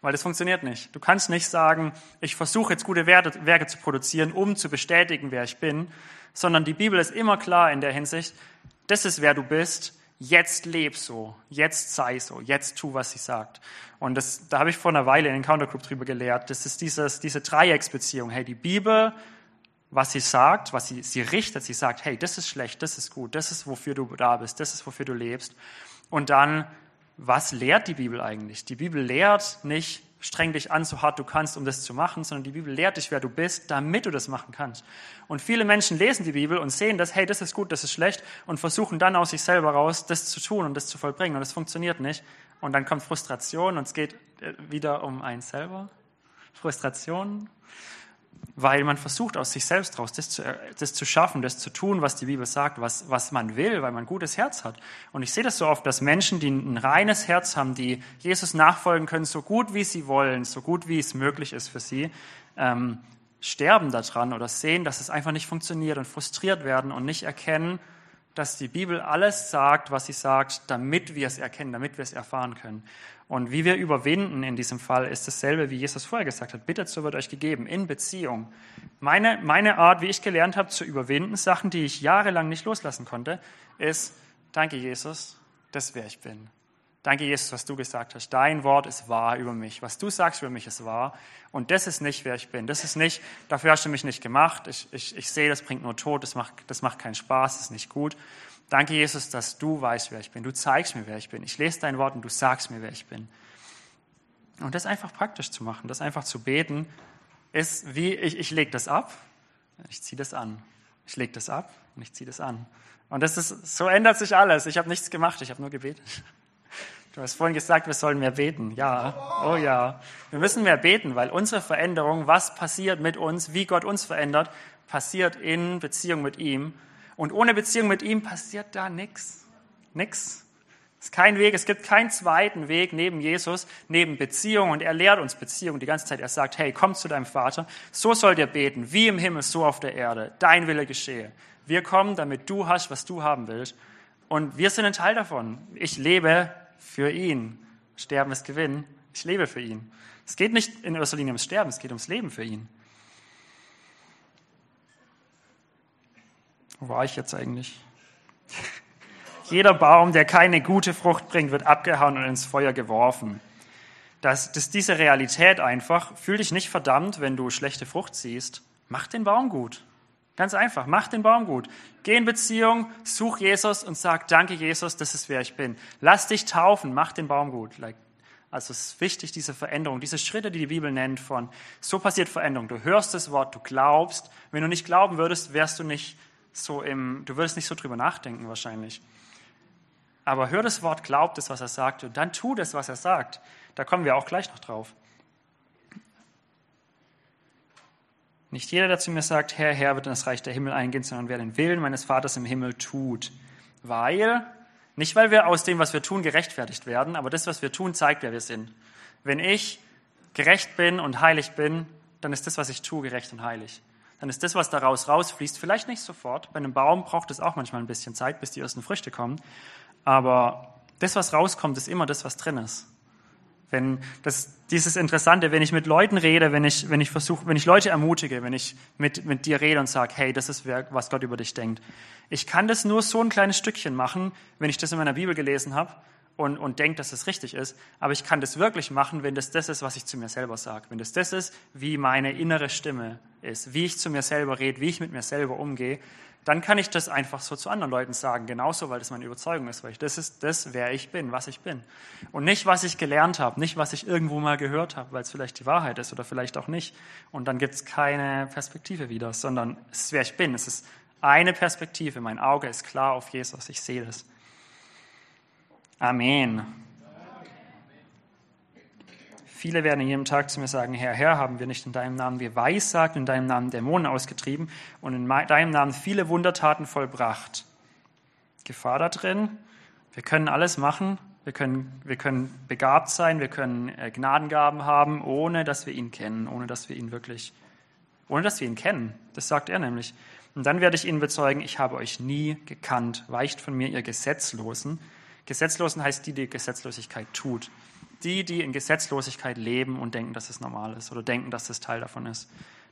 Weil das funktioniert nicht. Du kannst nicht sagen, ich versuche jetzt gute Werke zu produzieren, um zu bestätigen, wer ich bin, sondern die Bibel ist immer klar in der Hinsicht, das ist wer du bist, jetzt leb so, jetzt sei so, jetzt tu, was sie sagt. Und das, da habe ich vor einer Weile in den Encounter Group drüber gelehrt. Das ist dieses, diese Dreiecksbeziehung. Hey, die Bibel, was sie sagt, was sie, sie richtet, sie sagt, hey, das ist schlecht, das ist gut, das ist, wofür du da bist, das ist, wofür du lebst. Und dann, was lehrt die Bibel eigentlich? Die Bibel lehrt nicht, streng dich an, so hart du kannst, um das zu machen, sondern die Bibel lehrt dich, wer du bist, damit du das machen kannst. Und viele Menschen lesen die Bibel und sehen das, hey, das ist gut, das ist schlecht und versuchen dann aus sich selber raus, das zu tun und das zu vollbringen und das funktioniert nicht. Und dann kommt Frustration und es geht äh, wieder um einen selber. Frustration, weil man versucht aus sich selbst raus, das zu, äh, das zu schaffen, das zu tun, was die Bibel sagt, was, was man will, weil man ein gutes Herz hat. Und ich sehe das so oft, dass Menschen, die ein reines Herz haben, die Jesus nachfolgen können, so gut wie sie wollen, so gut wie es möglich ist für sie, ähm, sterben daran oder sehen, dass es einfach nicht funktioniert und frustriert werden und nicht erkennen, dass die Bibel alles sagt, was sie sagt, damit wir es erkennen, damit wir es erfahren können. Und wie wir überwinden in diesem Fall ist dasselbe, wie Jesus vorher gesagt hat. Bittet, so wird euch gegeben, in Beziehung. Meine, meine Art, wie ich gelernt habe, zu überwinden, Sachen, die ich jahrelang nicht loslassen konnte, ist, danke Jesus, das wer ich bin. Danke, Jesus, was du gesagt hast. Dein Wort ist wahr über mich. Was du sagst über mich ist wahr. Und das ist nicht, wer ich bin. Das ist nicht, dafür hast du mich nicht gemacht. Ich, ich, ich sehe, das bringt nur Tod. Das macht, das macht keinen Spaß. Das ist nicht gut. Danke, Jesus, dass du weißt, wer ich bin. Du zeigst mir, wer ich bin. Ich lese dein Wort und du sagst mir, wer ich bin. Und das einfach praktisch zu machen, das einfach zu beten, ist wie, ich, ich lege das ab, ich ziehe das an. Ich lege das ab und ich ziehe das an. Und das ist, so ändert sich alles. Ich habe nichts gemacht, ich habe nur gebetet. Du hast vorhin gesagt, wir sollen mehr beten. Ja, oh ja. Wir müssen mehr beten, weil unsere Veränderung, was passiert mit uns, wie Gott uns verändert, passiert in Beziehung mit ihm. Und ohne Beziehung mit ihm passiert da nichts. Nix. Es ist kein Weg, es gibt keinen zweiten Weg neben Jesus, neben Beziehung. Und er lehrt uns Beziehung die ganze Zeit. Er sagt, hey, komm zu deinem Vater. So sollt ihr beten, wie im Himmel, so auf der Erde. Dein Wille geschehe. Wir kommen, damit du hast, was du haben willst. Und wir sind ein Teil davon. Ich lebe für ihn. Sterben ist Gewinn. Ich lebe für ihn. Es geht nicht in erster Linie ums Sterben, es geht ums Leben für ihn. Wo war ich jetzt eigentlich? Jeder Baum, der keine gute Frucht bringt, wird abgehauen und ins Feuer geworfen. Das, das ist diese Realität einfach. Fühl dich nicht verdammt, wenn du schlechte Frucht siehst. Mach den Baum gut. Ganz einfach, mach den Baum gut. Geh in Beziehung, such Jesus und sag, danke Jesus, das ist wer ich bin. Lass dich taufen, mach den Baum gut. Also es ist wichtig, diese Veränderung, diese Schritte, die die Bibel nennt von, so passiert Veränderung. Du hörst das Wort, du glaubst. Wenn du nicht glauben würdest, wärst du nicht so im, du würdest nicht so drüber nachdenken wahrscheinlich. Aber hör das Wort, glaub das, was er sagt und dann tu das, was er sagt. Da kommen wir auch gleich noch drauf. Nicht jeder, der zu mir sagt, Herr, Herr, wird in das Reich der Himmel eingehen, sondern wer den Willen meines Vaters im Himmel tut. Weil, nicht weil wir aus dem, was wir tun, gerechtfertigt werden, aber das, was wir tun, zeigt, wer wir sind. Wenn ich gerecht bin und heilig bin, dann ist das, was ich tue, gerecht und heilig. Dann ist das, was daraus rausfließt, vielleicht nicht sofort. Bei einem Baum braucht es auch manchmal ein bisschen Zeit, bis die ersten Früchte kommen. Aber das, was rauskommt, ist immer das, was drin ist. Wenn das, dieses Interessante, wenn ich mit Leuten rede, wenn ich, wenn ich versuche, wenn ich Leute ermutige, wenn ich mit, mit dir rede und sage, hey, das ist, was Gott über dich denkt. Ich kann das nur so ein kleines Stückchen machen, wenn ich das in meiner Bibel gelesen habe und, und denke, dass es das richtig ist. Aber ich kann das wirklich machen, wenn das das ist, was ich zu mir selber sage. Wenn das das ist, wie meine innere Stimme ist, wie ich zu mir selber rede, wie ich mit mir selber umgehe dann kann ich das einfach so zu anderen Leuten sagen, genauso, weil das meine Überzeugung ist, weil ich, das ist das, wer ich bin, was ich bin. Und nicht, was ich gelernt habe, nicht, was ich irgendwo mal gehört habe, weil es vielleicht die Wahrheit ist oder vielleicht auch nicht. Und dann gibt es keine Perspektive wieder, sondern es ist, wer ich bin. Es ist eine Perspektive. Mein Auge ist klar auf Jesus. Ich sehe das. Amen. Viele werden in jedem Tag zu mir sagen, Herr, Herr, haben wir nicht in deinem Namen geweissagt, in deinem Namen Dämonen ausgetrieben und in deinem Namen viele Wundertaten vollbracht. Gefahr da drin, wir können alles machen, wir können, wir können begabt sein, wir können äh, Gnadengaben haben, ohne dass wir ihn kennen, ohne dass wir ihn wirklich, ohne dass wir ihn kennen. Das sagt er nämlich. Und dann werde ich ihnen bezeugen, ich habe euch nie gekannt. Weicht von mir, ihr Gesetzlosen. Gesetzlosen heißt die, die Gesetzlosigkeit tut die, die in Gesetzlosigkeit leben und denken, dass es normal ist oder denken, dass es Teil davon ist.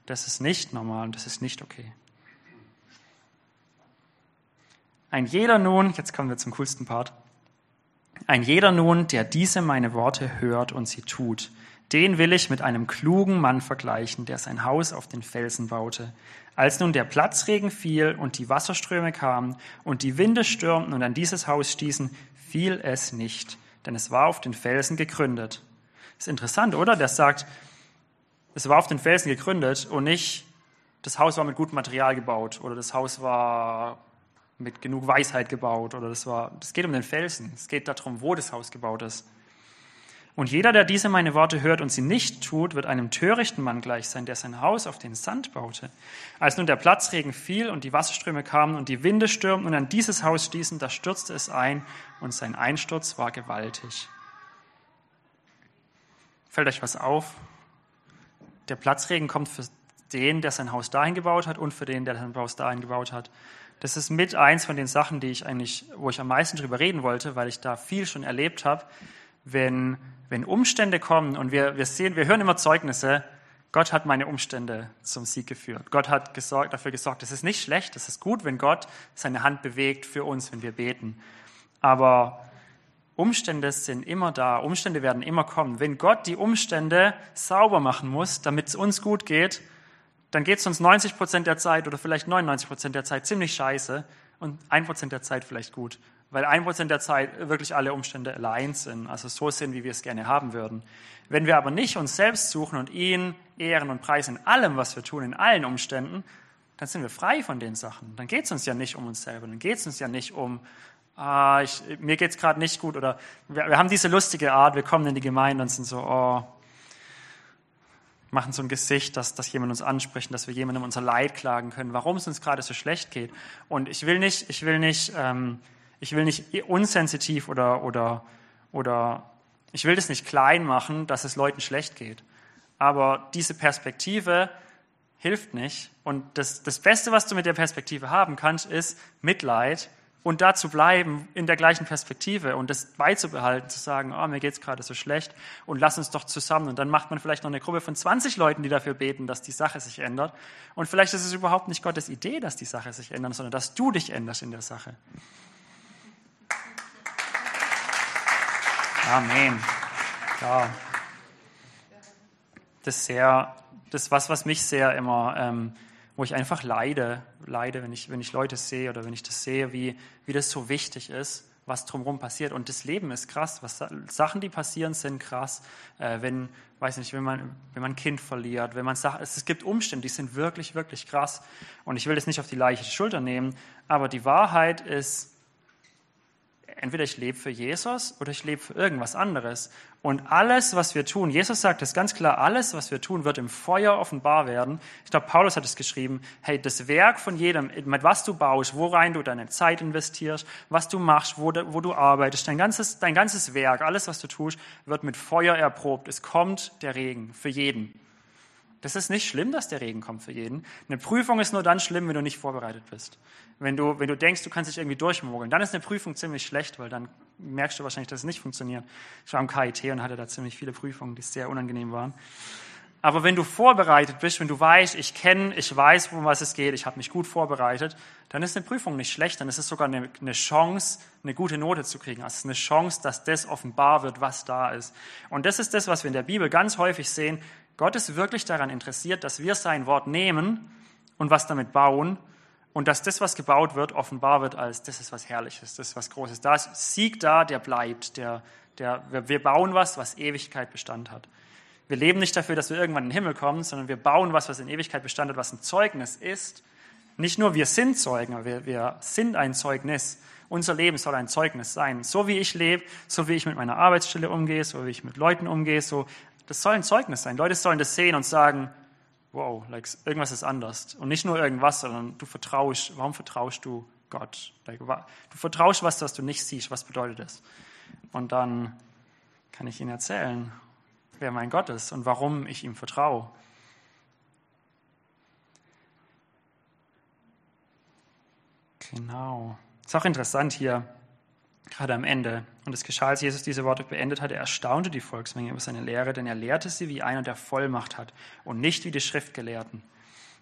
Das ist nicht normal und das ist nicht okay. Ein jeder nun, jetzt kommen wir zum coolsten Part, ein jeder nun, der diese meine Worte hört und sie tut, den will ich mit einem klugen Mann vergleichen, der sein Haus auf den Felsen baute. Als nun der Platzregen fiel und die Wasserströme kamen und die Winde stürmten und an dieses Haus stießen, fiel es nicht, denn es war auf den Felsen gegründet. ist interessant, oder? Der sagt, es war auf den Felsen gegründet und nicht, das Haus war mit gutem Material gebaut oder das Haus war mit genug Weisheit gebaut oder das war, es geht um den Felsen. Es geht darum, wo das Haus gebaut ist. Und jeder, der diese meine Worte hört und sie nicht tut, wird einem törichten Mann gleich sein, der sein Haus auf den Sand baute. Als nun der Platzregen fiel und die Wasserströme kamen und die Winde stürmten und an dieses Haus stießen, da stürzte es ein und sein Einsturz war gewaltig. Fällt euch was auf? Der Platzregen kommt für den, der sein Haus dahin gebaut hat und für den, der sein Haus dahin gebaut hat. Das ist mit eins von den Sachen, die ich eigentlich, wo ich am meisten drüber reden wollte, weil ich da viel schon erlebt habe wenn, wenn Umstände kommen und wir, wir sehen, wir hören immer Zeugnisse, Gott hat meine Umstände zum Sieg geführt. Gott hat gesorgt, dafür gesorgt. Es ist nicht schlecht, es ist gut, wenn Gott seine Hand bewegt für uns, wenn wir beten. Aber Umstände sind immer da, Umstände werden immer kommen. Wenn Gott die Umstände sauber machen muss, damit es uns gut geht, dann geht es uns 90 Prozent der Zeit oder vielleicht 99 Prozent der Zeit ziemlich scheiße und ein Prozent der Zeit vielleicht gut weil ein Prozent der Zeit wirklich alle Umstände allein sind, also so sind, wie wir es gerne haben würden. Wenn wir aber nicht uns selbst suchen und ihn ehren und preisen in allem, was wir tun, in allen Umständen, dann sind wir frei von den Sachen. Dann geht es uns ja nicht um uns selber, dann geht es uns ja nicht um, ah, ich, mir geht es gerade nicht gut oder wir, wir haben diese lustige Art, wir kommen in die Gemeinde und sind so, oh, machen so ein Gesicht, dass, dass jemand uns anspricht, dass wir jemandem unser Leid klagen können, warum es uns gerade so schlecht geht. Und ich will nicht, ich will nicht ähm, ich will nicht unsensitiv oder, oder, oder ich will das nicht klein machen, dass es Leuten schlecht geht. Aber diese Perspektive hilft nicht. Und das, das Beste, was du mit der Perspektive haben kannst, ist Mitleid und da zu bleiben in der gleichen Perspektive und das beizubehalten, zu sagen, oh, mir geht's gerade so schlecht und lass uns doch zusammen. Und dann macht man vielleicht noch eine Gruppe von 20 Leuten, die dafür beten, dass die Sache sich ändert. Und vielleicht ist es überhaupt nicht Gottes Idee, dass die Sache sich ändert, sondern dass du dich änderst in der Sache. Amen. Ja. Das ist sehr, das was, was mich sehr immer, ähm, wo ich einfach leide, leide, wenn ich, wenn ich Leute sehe oder wenn ich das sehe, wie, wie das so wichtig ist, was drumherum passiert. Und das Leben ist krass. Was, Sachen, die passieren, sind krass. Äh, wenn, weiß nicht, wenn man, wenn man ein Kind verliert, wenn man sagt, es, es gibt Umstände, die sind wirklich, wirklich krass. Und ich will das nicht auf die leichte Schulter nehmen, aber die Wahrheit ist, entweder ich lebe für Jesus oder ich lebe für irgendwas anderes. Und alles, was wir tun, Jesus sagt es ganz klar, alles, was wir tun, wird im Feuer offenbar werden. Ich glaube, Paulus hat es geschrieben, hey, das Werk von jedem, mit was du baust, worein du deine Zeit investierst, was du machst, wo, wo du arbeitest, dein ganzes, dein ganzes Werk, alles, was du tust, wird mit Feuer erprobt. Es kommt der Regen für jeden. Das ist nicht schlimm, dass der Regen kommt für jeden. Eine Prüfung ist nur dann schlimm, wenn du nicht vorbereitet bist. Wenn du, wenn du denkst, du kannst dich irgendwie durchmogeln, dann ist eine Prüfung ziemlich schlecht, weil dann merkst du wahrscheinlich, dass es nicht funktioniert. Ich war am KIT und hatte da ziemlich viele Prüfungen, die sehr unangenehm waren. Aber wenn du vorbereitet bist, wenn du weißt, ich kenne, ich weiß, um was es geht, ich habe mich gut vorbereitet, dann ist eine Prüfung nicht schlecht, dann ist es sogar eine, eine Chance, eine gute Note zu kriegen. Also es ist eine Chance, dass das offenbar wird, was da ist. Und das ist das, was wir in der Bibel ganz häufig sehen. Gott ist wirklich daran interessiert, dass wir sein Wort nehmen und was damit bauen und dass das, was gebaut wird, offenbar wird als, das ist was Herrliches, das ist was Großes. Da ist Sieg da, der bleibt, der, der, wir bauen was, was Ewigkeit Bestand hat. Wir leben nicht dafür, dass wir irgendwann in den Himmel kommen, sondern wir bauen was, was in Ewigkeit Bestand hat, was ein Zeugnis ist. Nicht nur wir sind Zeugen, wir, wir sind ein Zeugnis. Unser Leben soll ein Zeugnis sein. So wie ich lebe, so wie ich mit meiner Arbeitsstelle umgehe, so wie ich mit Leuten umgehe, so das soll ein Zeugnis sein. Leute sollen das sehen und sagen, wow, like, irgendwas ist anders. Und nicht nur irgendwas, sondern du vertraust, warum vertraust du Gott? Like, du vertraust was, was du nicht siehst. Was bedeutet das? Und dann kann ich ihnen erzählen, wer mein Gott ist und warum ich ihm vertraue. Genau. Ist auch interessant hier, gerade am Ende. Und es geschah, als Jesus diese Worte beendet hatte, er erstaunte die Volksmenge über seine Lehre, denn er lehrte sie wie einer, der Vollmacht hat und nicht wie die Schriftgelehrten.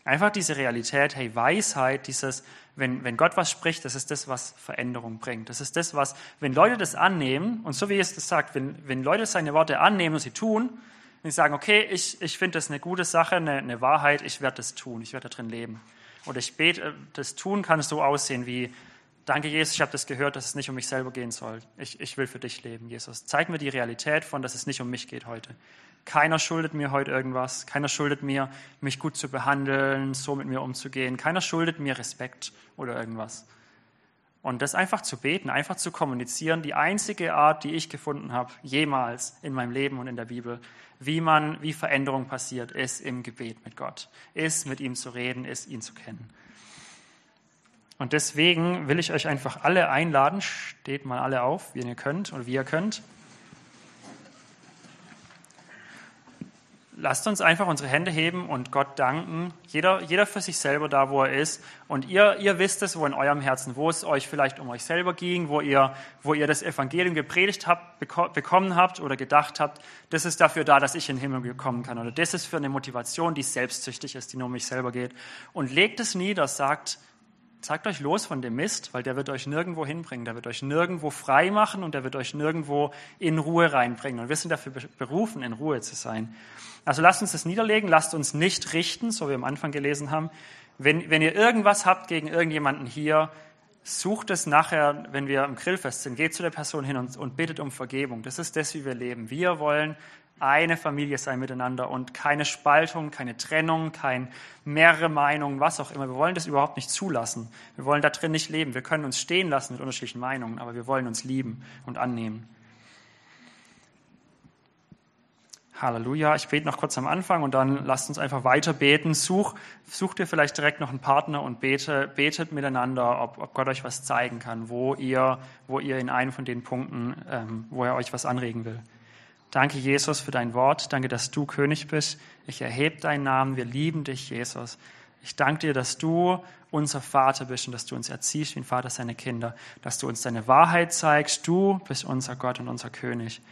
Einfach diese Realität, hey, Weisheit, dieses, wenn, wenn Gott was spricht, das ist das, was Veränderung bringt. Das ist das, was, wenn Leute das annehmen, und so wie es das sagt, wenn, wenn Leute seine Worte annehmen und sie tun, wenn sie sagen, okay, ich, ich finde das eine gute Sache, eine, eine Wahrheit, ich werde das tun, ich werde da drin leben. Oder ich bete, das tun kann so aussehen wie, Danke, Jesus, ich habe das gehört, dass es nicht um mich selber gehen soll. Ich, ich will für dich leben, Jesus. Zeig mir die Realität von, dass es nicht um mich geht heute. Keiner schuldet mir heute irgendwas. Keiner schuldet mir, mich gut zu behandeln, so mit mir umzugehen. Keiner schuldet mir Respekt oder irgendwas. Und das einfach zu beten, einfach zu kommunizieren, die einzige Art, die ich gefunden habe, jemals in meinem Leben und in der Bibel, wie man, wie Veränderung passiert, ist im Gebet mit Gott, ist mit ihm zu reden, ist ihn zu kennen. Und deswegen will ich euch einfach alle einladen, steht mal alle auf, wie ihr könnt oder wie ihr könnt. lasst uns einfach unsere Hände heben und Gott danken. Jeder, jeder für sich selber da, wo er ist. Und ihr, ihr wisst es, wo in eurem Herzen, wo es euch vielleicht um euch selber ging, wo ihr, wo ihr das Evangelium gepredigt habt, bekommen habt oder gedacht habt, das ist dafür da, dass ich in den Himmel kommen kann. Oder das ist für eine Motivation, die selbstsüchtig ist, die nur um mich selber geht. Und legt es nieder, sagt, Sagt euch los von dem Mist, weil der wird euch nirgendwo hinbringen. Der wird euch nirgendwo frei machen und der wird euch nirgendwo in Ruhe reinbringen. Und wir sind dafür berufen, in Ruhe zu sein. Also lasst uns das niederlegen, lasst uns nicht richten, so wie wir am Anfang gelesen haben. Wenn, wenn ihr irgendwas habt gegen irgendjemanden hier, sucht es nachher, wenn wir im Grillfest sind, geht zu der Person hin und, und bittet um Vergebung. Das ist das, wie wir leben. Wir wollen eine Familie sein miteinander und keine Spaltung, keine Trennung, kein mehrere Meinungen, was auch immer. Wir wollen das überhaupt nicht zulassen. Wir wollen da drin nicht leben. Wir können uns stehen lassen mit unterschiedlichen Meinungen, aber wir wollen uns lieben und annehmen. Halleluja. Ich bete noch kurz am Anfang und dann lasst uns einfach weiter beten. Such, such dir vielleicht direkt noch einen Partner und bete, betet miteinander, ob, ob Gott euch was zeigen kann, wo ihr, wo ihr in einem von den Punkten, ähm, wo er euch was anregen will. Danke, Jesus, für dein Wort. Danke, dass du König bist. Ich erhebe deinen Namen. Wir lieben dich, Jesus. Ich danke dir, dass du unser Vater bist und dass du uns erziehst wie ein Vater seine Kinder, dass du uns deine Wahrheit zeigst. Du bist unser Gott und unser König.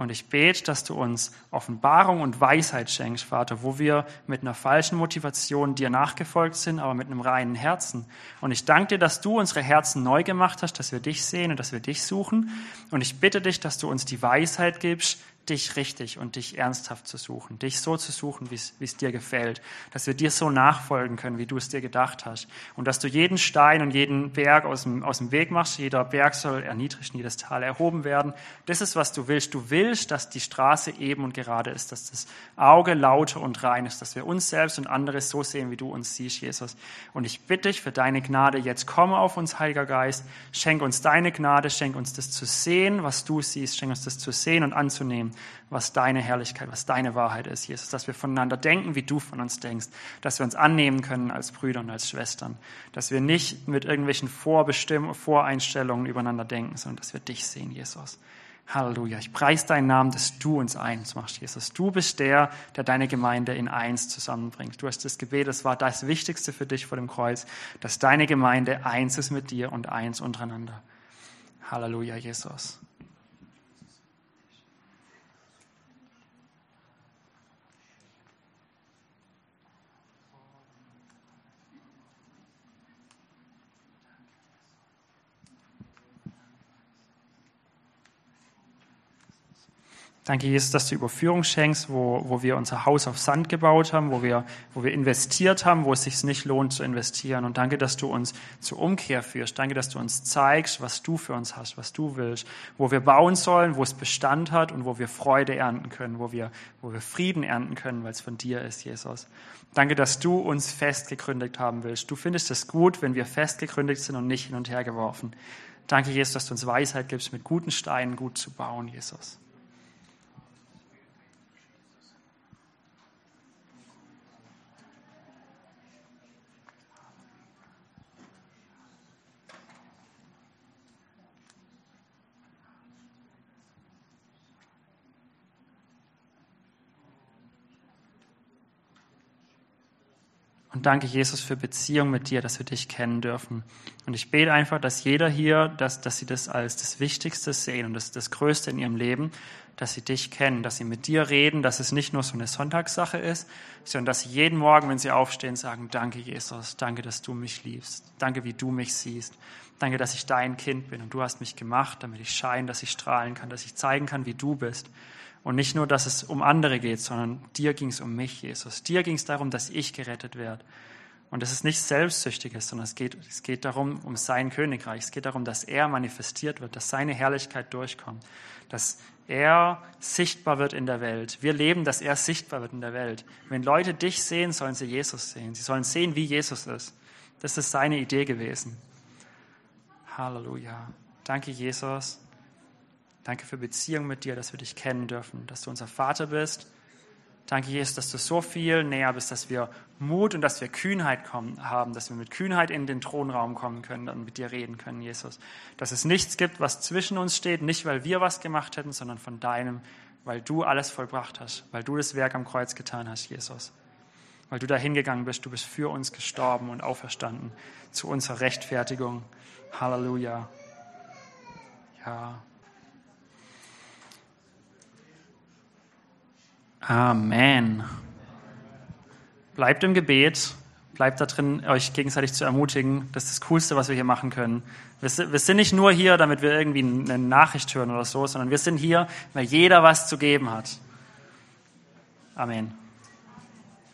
Und ich bete, dass du uns Offenbarung und Weisheit schenkst, Vater, wo wir mit einer falschen Motivation dir nachgefolgt sind, aber mit einem reinen Herzen. Und ich danke dir, dass du unsere Herzen neu gemacht hast, dass wir dich sehen und dass wir dich suchen. Und ich bitte dich, dass du uns die Weisheit gibst, dich richtig und dich ernsthaft zu suchen, dich so zu suchen, wie es dir gefällt, dass wir dir so nachfolgen können, wie du es dir gedacht hast und dass du jeden Stein und jeden Berg aus dem, aus dem Weg machst. Jeder Berg soll erniedrigt, jedes Tal erhoben werden. Das ist, was du willst. Du willst, dass die Straße eben und gerade ist, dass das Auge lauter und rein ist, dass wir uns selbst und andere so sehen, wie du uns siehst, Jesus. Und ich bitte dich für deine Gnade, jetzt komme auf uns, Heiliger Geist, schenk uns deine Gnade, schenk uns das zu sehen, was du siehst, schenk uns das zu sehen und anzunehmen was deine Herrlichkeit, was deine Wahrheit ist, Jesus, dass wir voneinander denken, wie du von uns denkst, dass wir uns annehmen können als Brüder und als Schwestern, dass wir nicht mit irgendwelchen Vorbestimmungen, Voreinstellungen übereinander denken, sondern dass wir dich sehen, Jesus. Halleluja. Ich preise deinen Namen, dass du uns eins machst, Jesus. Du bist der, der deine Gemeinde in eins zusammenbringt. Du hast das Gebet, das war das Wichtigste für dich vor dem Kreuz, dass deine Gemeinde eins ist mit dir und eins untereinander. Halleluja, Jesus. Danke, Jesus, dass du Überführung schenkst, wo, wo wir unser Haus auf Sand gebaut haben, wo wir, wo wir investiert haben, wo es sich nicht lohnt zu investieren. Und danke, dass du uns zur Umkehr führst. Danke, dass du uns zeigst, was du für uns hast, was du willst, wo wir bauen sollen, wo es Bestand hat und wo wir Freude ernten können, wo wir, wo wir Frieden ernten können, weil es von dir ist, Jesus. Danke, dass du uns festgegründet haben willst. Du findest es gut, wenn wir festgegründet sind und nicht hin und her geworfen. Danke, Jesus, dass du uns Weisheit gibst, mit guten Steinen gut zu bauen, Jesus. Und danke, Jesus, für Beziehung mit dir, dass wir dich kennen dürfen. Und ich bete einfach, dass jeder hier, dass, dass sie das als das Wichtigste sehen und das, das Größte in ihrem Leben, dass sie dich kennen, dass sie mit dir reden, dass es nicht nur so eine Sonntagssache ist, sondern dass sie jeden Morgen, wenn sie aufstehen, sagen, danke, Jesus, danke, dass du mich liebst. Danke, wie du mich siehst. Danke, dass ich dein Kind bin und du hast mich gemacht, damit ich scheine, dass ich strahlen kann, dass ich zeigen kann, wie du bist. Und nicht nur, dass es um andere geht, sondern dir ging es um mich, Jesus. Dir ging es darum, dass ich gerettet werde. Und es ist nicht Selbstsüchtiges, sondern es geht, es geht darum, um sein Königreich. Es geht darum, dass er manifestiert wird, dass seine Herrlichkeit durchkommt, dass er sichtbar wird in der Welt. Wir leben, dass er sichtbar wird in der Welt. Wenn Leute dich sehen, sollen sie Jesus sehen. Sie sollen sehen, wie Jesus ist. Das ist seine Idee gewesen. Halleluja. Danke, Jesus. Danke für Beziehung mit dir, dass wir dich kennen dürfen, dass du unser Vater bist. Danke, Jesus, dass du so viel näher bist, dass wir Mut und dass wir Kühnheit kommen, haben, dass wir mit Kühnheit in den Thronraum kommen können und mit dir reden können, Jesus. Dass es nichts gibt, was zwischen uns steht, nicht weil wir was gemacht hätten, sondern von deinem, weil du alles vollbracht hast, weil du das Werk am Kreuz getan hast, Jesus. Weil du da hingegangen bist, du bist für uns gestorben und auferstanden zu unserer Rechtfertigung. Halleluja. Ja. Amen. Bleibt im Gebet, bleibt da drin, euch gegenseitig zu ermutigen. Das ist das Coolste, was wir hier machen können. Wir sind nicht nur hier, damit wir irgendwie eine Nachricht hören oder so, sondern wir sind hier, weil jeder was zu geben hat. Amen.